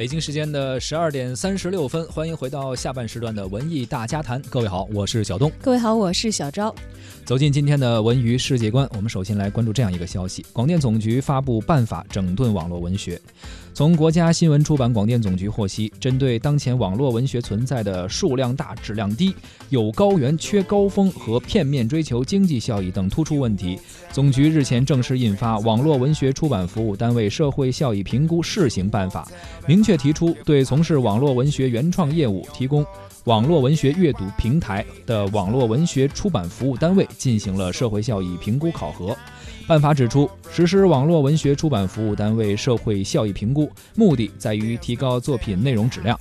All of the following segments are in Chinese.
北京时间的十二点三十六分，欢迎回到下半时段的文艺大家谈。各位好，我是小东。各位好，我是小昭。走进今天的文娱世界观，我们首先来关注这样一个消息：广电总局发布办法整顿网络文学。从国家新闻出版广电总局获悉，针对当前网络文学存在的数量大、质量低、有高原缺高峰和片面追求经济效益等突出问题，总局日前正式印发《网络文学出版服务单位社会效益评估试行办法》，明确提出对从事网络文学原创业务提供。网络文学阅读平台的网络文学出版服务单位进行了社会效益评估考核。办法指出，实施网络文学出版服务单位社会效益评估，目的在于提高作品内容质量，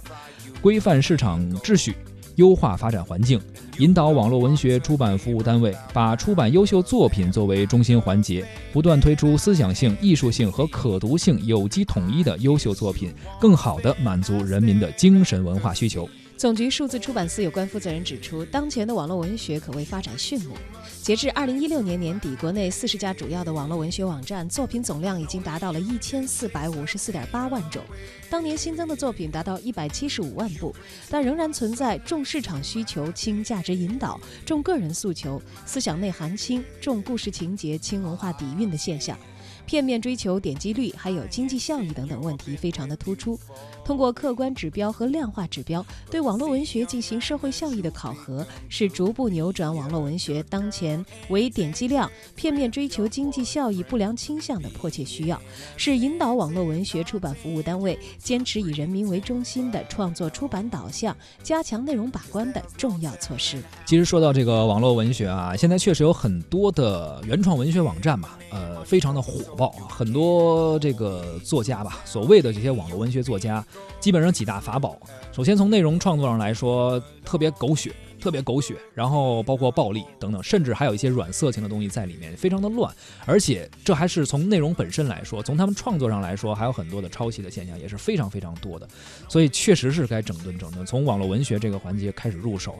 规范市场秩序，优化发展环境，引导网络文学出版服务单位把出版优秀作品作为中心环节，不断推出思想性、艺术性和可读性有机统一的优秀作品，更好地满足人民的精神文化需求。总局数字出版司有关负责人指出，当前的网络文学可谓发展迅猛。截至二零一六年年底，国内四十家主要的网络文学网站作品总量已经达到了一千四百五十四点八万种，当年新增的作品达到一百七十五万部，但仍然存在重市场需求轻价值引导、重个人诉求、思想内涵轻、重故事情节轻文化底蕴的现象。片面追求点击率，还有经济效益等等问题非常的突出。通过客观指标和量化指标对网络文学进行社会效益的考核，是逐步扭转网络文学当前为点击量、片面追求经济效益不良倾向的迫切需要，是引导网络文学出版服务单位坚持以人民为中心的创作出版导向、加强内容把关的重要措施。其实说到这个网络文学啊，现在确实有很多的原创文学网站嘛，呃，非常的火。很多这个作家吧，所谓的这些网络文学作家，基本上几大法宝。首先从内容创作上来说，特别狗血，特别狗血，然后包括暴力等等，甚至还有一些软色情的东西在里面，非常的乱。而且这还是从内容本身来说，从他们创作上来说，还有很多的抄袭的现象，也是非常非常多的。所以确实是该整顿整顿，从网络文学这个环节开始入手。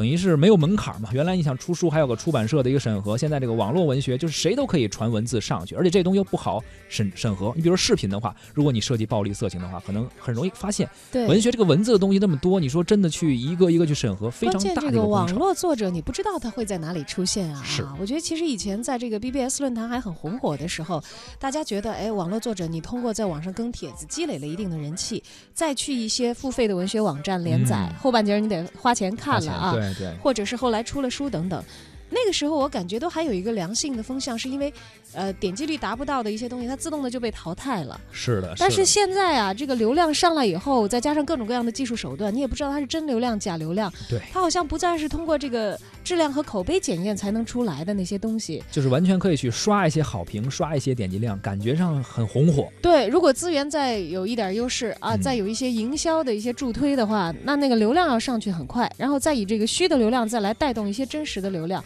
等于是没有门槛嘛？原来你想出书还有个出版社的一个审核，现在这个网络文学就是谁都可以传文字上去，而且这东西又不好审审核。你比如视频的话，如果你涉及暴力色情的话，可能很容易发现。对，文学这个文字的东西那么多，你说真的去一个一个去审核，非常大的一个网络作者你不知道他会在哪里出现啊？是。我觉得其实以前在这个 BBS 论坛还很红火的时候，大家觉得哎，网络作者你通过在网上更帖子积累了一定的人气，再去一些付费的文学网站连载，后半截你得花钱看了啊。对或者是。后来出了书等等。那个时候我感觉都还有一个良性的风向，是因为，呃，点击率达不到的一些东西，它自动的就被淘汰了。是的。但是现在啊，这个流量上来以后，再加上各种各样的技术手段，你也不知道它是真流量假流量。对。它好像不再是通过这个质量和口碑检验才能出来的那些东西。就是完全可以去刷一些好评，刷一些点击量，感觉上很红火。对，如果资源再有一点优势啊，再有一些营销的一些助推的话，那那个流量要上去很快，然后再以这个虚的流量再来带动一些真实的流量。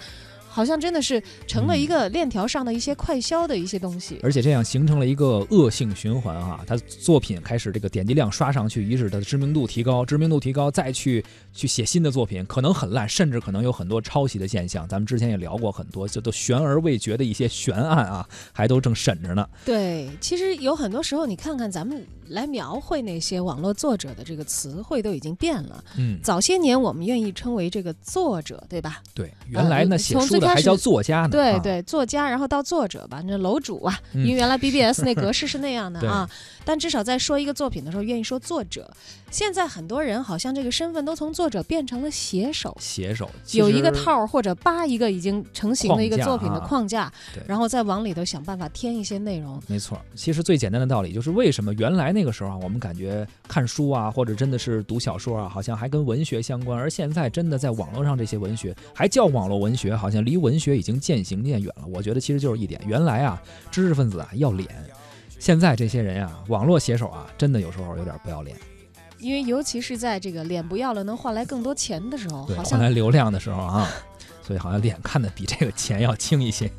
好像真的是成了一个链条上的一些快销的一些东西，而且这样形成了一个恶性循环啊！他作品开始这个点击量刷上去，于是他的知名度提高，知名度提高，再去去写新的作品，可能很烂，甚至可能有很多抄袭的现象。咱们之前也聊过很多，这都悬而未决的一些悬案啊，还都正审着呢。对，其实有很多时候，你看看咱们来描绘那些网络作者的这个词汇都已经变了。嗯，早些年我们愿意称为这个作者，对吧？对，原来呢写书。还叫作家呢？对对，作家，然后到作者吧，那楼主啊，因为原来 BBS 那格式是那样的啊。但至少在说一个作品的时候，愿意说作者。现在很多人好像这个身份都从作者变成了写手。写手有一个套或者扒一个已经成型的一个作品的框架，然后再往里头想办法添一些内容。没错，其实最简单的道理就是为什么原来那个时候啊，我们感觉看书啊，或者真的是读小说啊，好像还跟文学相关，而现在真的在网络上这些文学还叫网络文学，好像离。文学已经渐行渐远了，我觉得其实就是一点，原来啊，知识分子啊要脸，现在这些人啊，网络写手啊，真的有时候有点不要脸。因为尤其是在这个脸不要了能换来更多钱的时候，好像换来流量的时候啊，所以好像脸看的比这个钱要轻一些。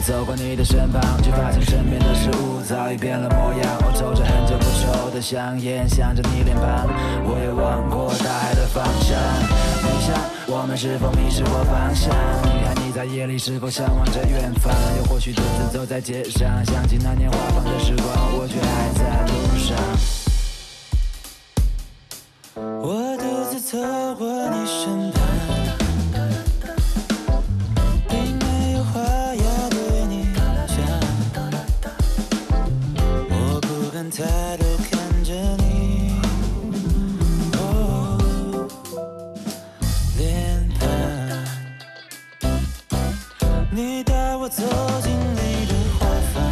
走过你的身旁，却发现身边的事物早已变了模样。我抽着很久不抽的香烟，想着你脸庞，我也望过大海的方向。你想，我们是否迷失过方向？你看你在夜里是否向往着远方？又或许独自走在街上，想起那年花房的时光，我却还在路上。我独自走过。你带我走进你的花房，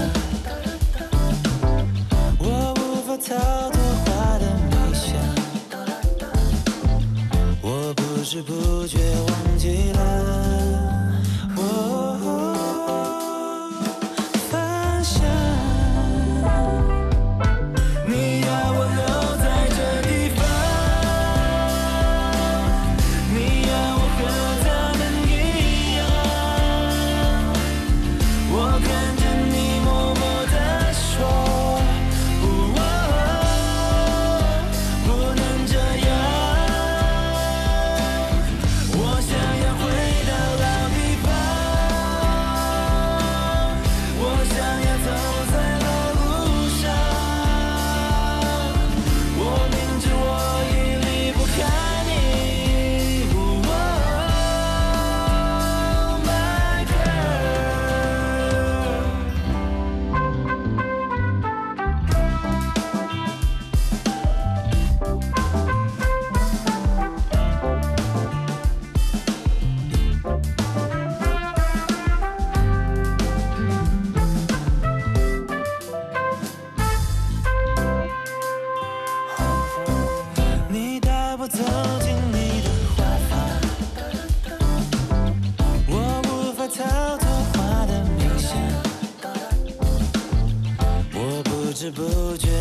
我无法逃脱花的迷香，我不知不觉忘记了。不见